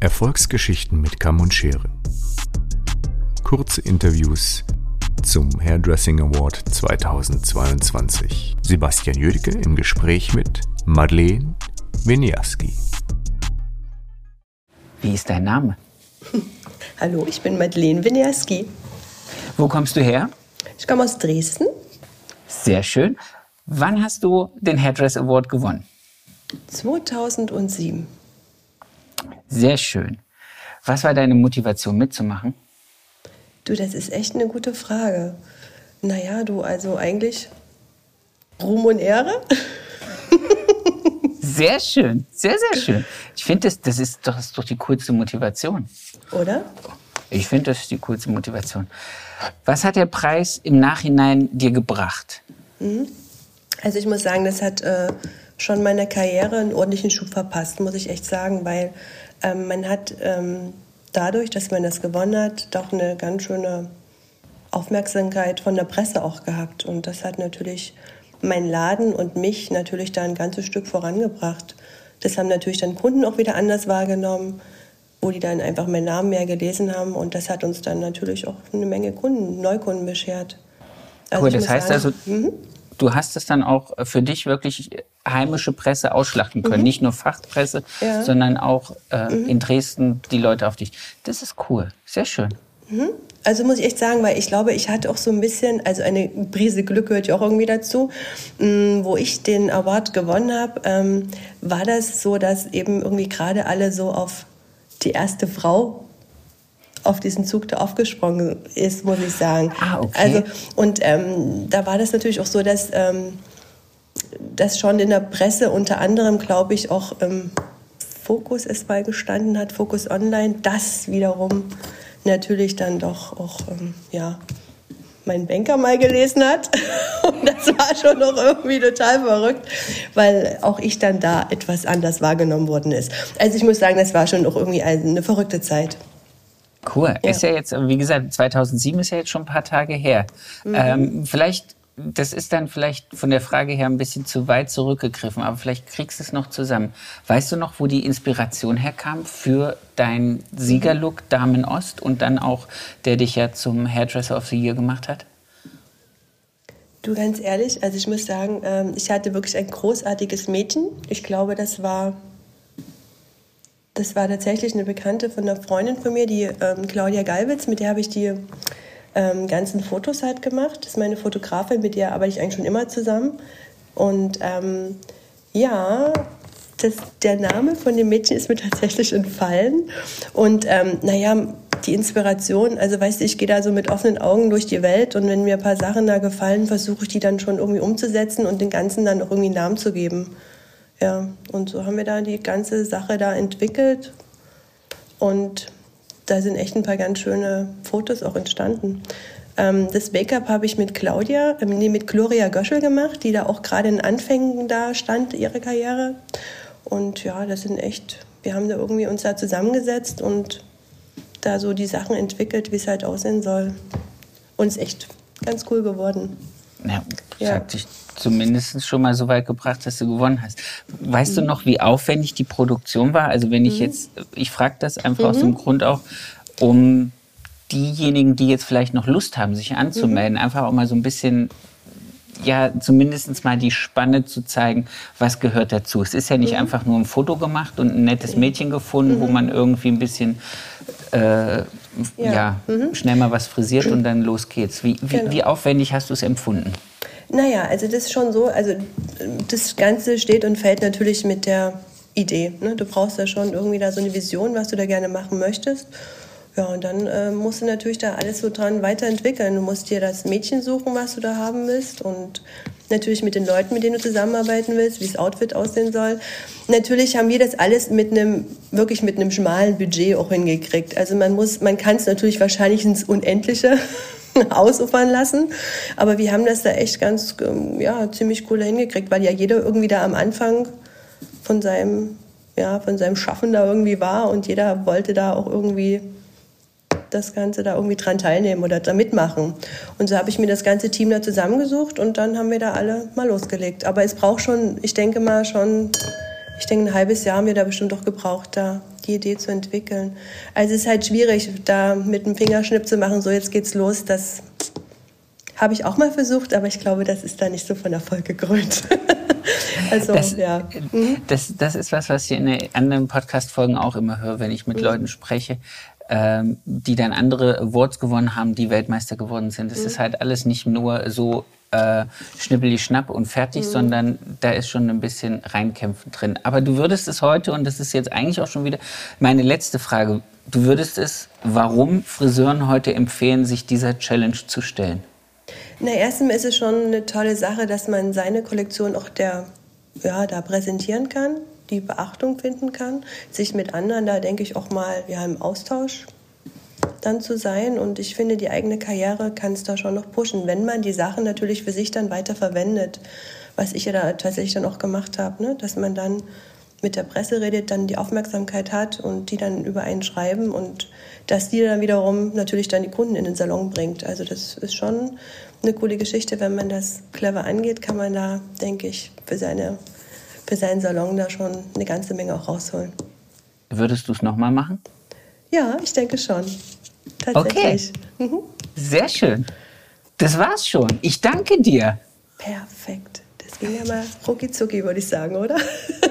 Erfolgsgeschichten mit Kamm und Schere. Kurze Interviews zum Hairdressing Award 2022. Sebastian Jödecke im Gespräch mit Madeleine Winiarski. Wie ist dein Name? Hallo, ich bin Madeleine Winiarski. Wo kommst du her? Ich komme aus Dresden. Sehr schön. Wann hast du den Hairdress Award gewonnen? 2007. Sehr schön. Was war deine Motivation mitzumachen? Du, das ist echt eine gute Frage. Naja, du, also eigentlich Ruhm und Ehre. Sehr schön, sehr, sehr schön. Ich finde, das, das, ist doch, das ist doch die coolste Motivation. Oder? Ich finde, das ist die coolste Motivation. Was hat der Preis im Nachhinein dir gebracht? Mhm. Also ich muss sagen, das hat äh, schon meiner Karriere einen ordentlichen Schub verpasst, muss ich echt sagen, weil ähm, man hat ähm, dadurch, dass man das gewonnen hat, doch eine ganz schöne Aufmerksamkeit von der Presse auch gehabt. Und das hat natürlich meinen Laden und mich natürlich da ein ganzes Stück vorangebracht. Das haben natürlich dann Kunden auch wieder anders wahrgenommen, wo die dann einfach meinen Namen mehr gelesen haben. Und das hat uns dann natürlich auch eine Menge Kunden, Neukunden beschert. Also cool, das heißt sagen, also, mhm du hast es dann auch für dich wirklich heimische Presse ausschlachten können. Mhm. Nicht nur Fachpresse, ja. sondern auch äh, mhm. in Dresden die Leute auf dich. Das ist cool. Sehr schön. Mhm. Also muss ich echt sagen, weil ich glaube, ich hatte auch so ein bisschen, also eine Prise Glück gehört ja auch irgendwie dazu. Mm, wo ich den Award gewonnen habe, ähm, war das so, dass eben irgendwie gerade alle so auf die erste Frau auf diesen Zug da aufgesprungen ist, muss ich sagen. Ah, okay. Also, und ähm, da war das natürlich auch so, dass, ähm, dass schon in der Presse unter anderem, glaube ich, auch ähm, Fokus es mal gestanden hat, Fokus Online, das wiederum natürlich dann doch auch, ähm, ja, mein Banker mal gelesen hat. Und das war schon noch irgendwie total verrückt, weil auch ich dann da etwas anders wahrgenommen worden ist. Also ich muss sagen, das war schon auch irgendwie eine verrückte Zeit. Cool. Ja. Ist ja jetzt, wie gesagt, 2007 ist ja jetzt schon ein paar Tage her. Mhm. Ähm, vielleicht, das ist dann vielleicht von der Frage her ein bisschen zu weit zurückgegriffen, aber vielleicht kriegst du es noch zusammen. Weißt du noch, wo die Inspiration herkam für dein Siegerlook. Damen Ost und dann auch, der dich ja zum Hairdresser of the Year gemacht hat? Du, ganz ehrlich, also ich muss sagen, ähm, ich hatte wirklich ein großartiges Mädchen. Ich glaube, das war das war tatsächlich eine Bekannte von einer Freundin von mir, die ähm, Claudia Galwitz, mit der habe ich die ähm, ganzen Fotos halt gemacht. Das ist meine Fotografin, mit der arbeite ich eigentlich schon immer zusammen. Und ähm, ja, das, der Name von dem Mädchen ist mir tatsächlich entfallen. Und ähm, naja, die Inspiration, also weißt du, ich gehe da so mit offenen Augen durch die Welt und wenn mir ein paar Sachen da gefallen, versuche ich die dann schon irgendwie umzusetzen und den Ganzen dann auch irgendwie einen Namen zu geben. Ja, und so haben wir da die ganze Sache da entwickelt und da sind echt ein paar ganz schöne Fotos auch entstanden. Ähm, das Make-up habe ich mit Claudia, äh, nee, mit Gloria Göschel gemacht, die da auch gerade in Anfängen da stand, ihre Karriere. Und ja, das sind echt, wir haben da irgendwie uns da zusammengesetzt und da so die Sachen entwickelt, wie es halt aussehen soll. Und es ist echt ganz cool geworden. Ja, das ja. hat sich zumindest schon mal so weit gebracht, dass du gewonnen hast. Weißt mhm. du noch, wie aufwendig die Produktion war? Also wenn ich mhm. jetzt, ich frage das einfach mhm. aus dem Grund auch, um diejenigen, die jetzt vielleicht noch Lust haben, sich anzumelden, mhm. einfach auch mal so ein bisschen ja, zumindest mal die Spanne zu zeigen, was gehört dazu. Es ist ja nicht mhm. einfach nur ein Foto gemacht und ein nettes Mädchen gefunden, mhm. wo man irgendwie ein bisschen äh, ja, ja mhm. schnell mal was frisiert und dann los geht's. Wie, wie, genau. wie aufwendig hast du es empfunden? Naja, also das ist schon so, also das Ganze steht und fällt natürlich mit der Idee. Ne? Du brauchst ja schon irgendwie da so eine Vision, was du da gerne machen möchtest. Ja, und dann äh, musst du natürlich da alles so dran weiterentwickeln. Du musst dir das Mädchen suchen, was du da haben willst und natürlich mit den Leuten, mit denen du zusammenarbeiten willst, wie das Outfit aussehen soll. Natürlich haben wir das alles mit einem, wirklich mit einem schmalen Budget auch hingekriegt. Also man muss, man kann es natürlich wahrscheinlich ins Unendliche ausufern lassen. Aber wir haben das da echt ganz, ähm, ja, ziemlich cool hingekriegt, weil ja jeder irgendwie da am Anfang von seinem, ja, von seinem Schaffen da irgendwie war und jeder wollte da auch irgendwie das Ganze da irgendwie dran teilnehmen oder da mitmachen. Und so habe ich mir das ganze Team da zusammengesucht und dann haben wir da alle mal losgelegt. Aber es braucht schon, ich denke mal, schon ich denke, ein halbes Jahr haben wir da bestimmt doch gebraucht, da die Idee zu entwickeln. Also es ist halt schwierig, da mit dem Fingerschnipp zu machen, so jetzt geht's los. Das habe ich auch mal versucht, aber ich glaube, das ist da nicht so von Erfolg gekrönt. also, das, ja. Mhm. Das, das ist was, was ich in den anderen Podcast-Folgen auch immer höre, wenn ich mit mhm. Leuten spreche, ähm, die dann andere Awards gewonnen haben, die Weltmeister geworden sind. Es mhm. ist halt alles nicht nur so äh, schnippeli schnapp und fertig, mhm. sondern da ist schon ein bisschen Reinkämpfen drin. Aber du würdest es heute, und das ist jetzt eigentlich auch schon wieder meine letzte Frage, du würdest es, warum Friseuren heute empfehlen, sich dieser Challenge zu stellen? Na, erstens ist es schon eine tolle Sache, dass man seine Kollektion auch der, ja, da präsentieren kann, die Beachtung finden kann, sich mit anderen da, denke ich, auch mal ja, im Austausch dann zu sein. Und ich finde, die eigene Karriere kann es da schon noch pushen, wenn man die Sachen natürlich für sich dann weiter verwendet. Was ich ja da tatsächlich dann auch gemacht habe, ne? dass man dann mit der Presse redet, dann die Aufmerksamkeit hat und die dann über einen schreiben und dass die dann wiederum natürlich dann die Kunden in den Salon bringt. Also das ist schon eine coole Geschichte. Wenn man das clever angeht, kann man da, denke ich, für, seine, für seinen Salon da schon eine ganze Menge auch rausholen. Würdest du es nochmal machen? Ja, ich denke schon. Tatsächlich. Okay. Mhm. Sehr schön. Das war's schon. Ich danke dir. Perfekt. Das ging ja mal rucki zucki, würde ich sagen, oder?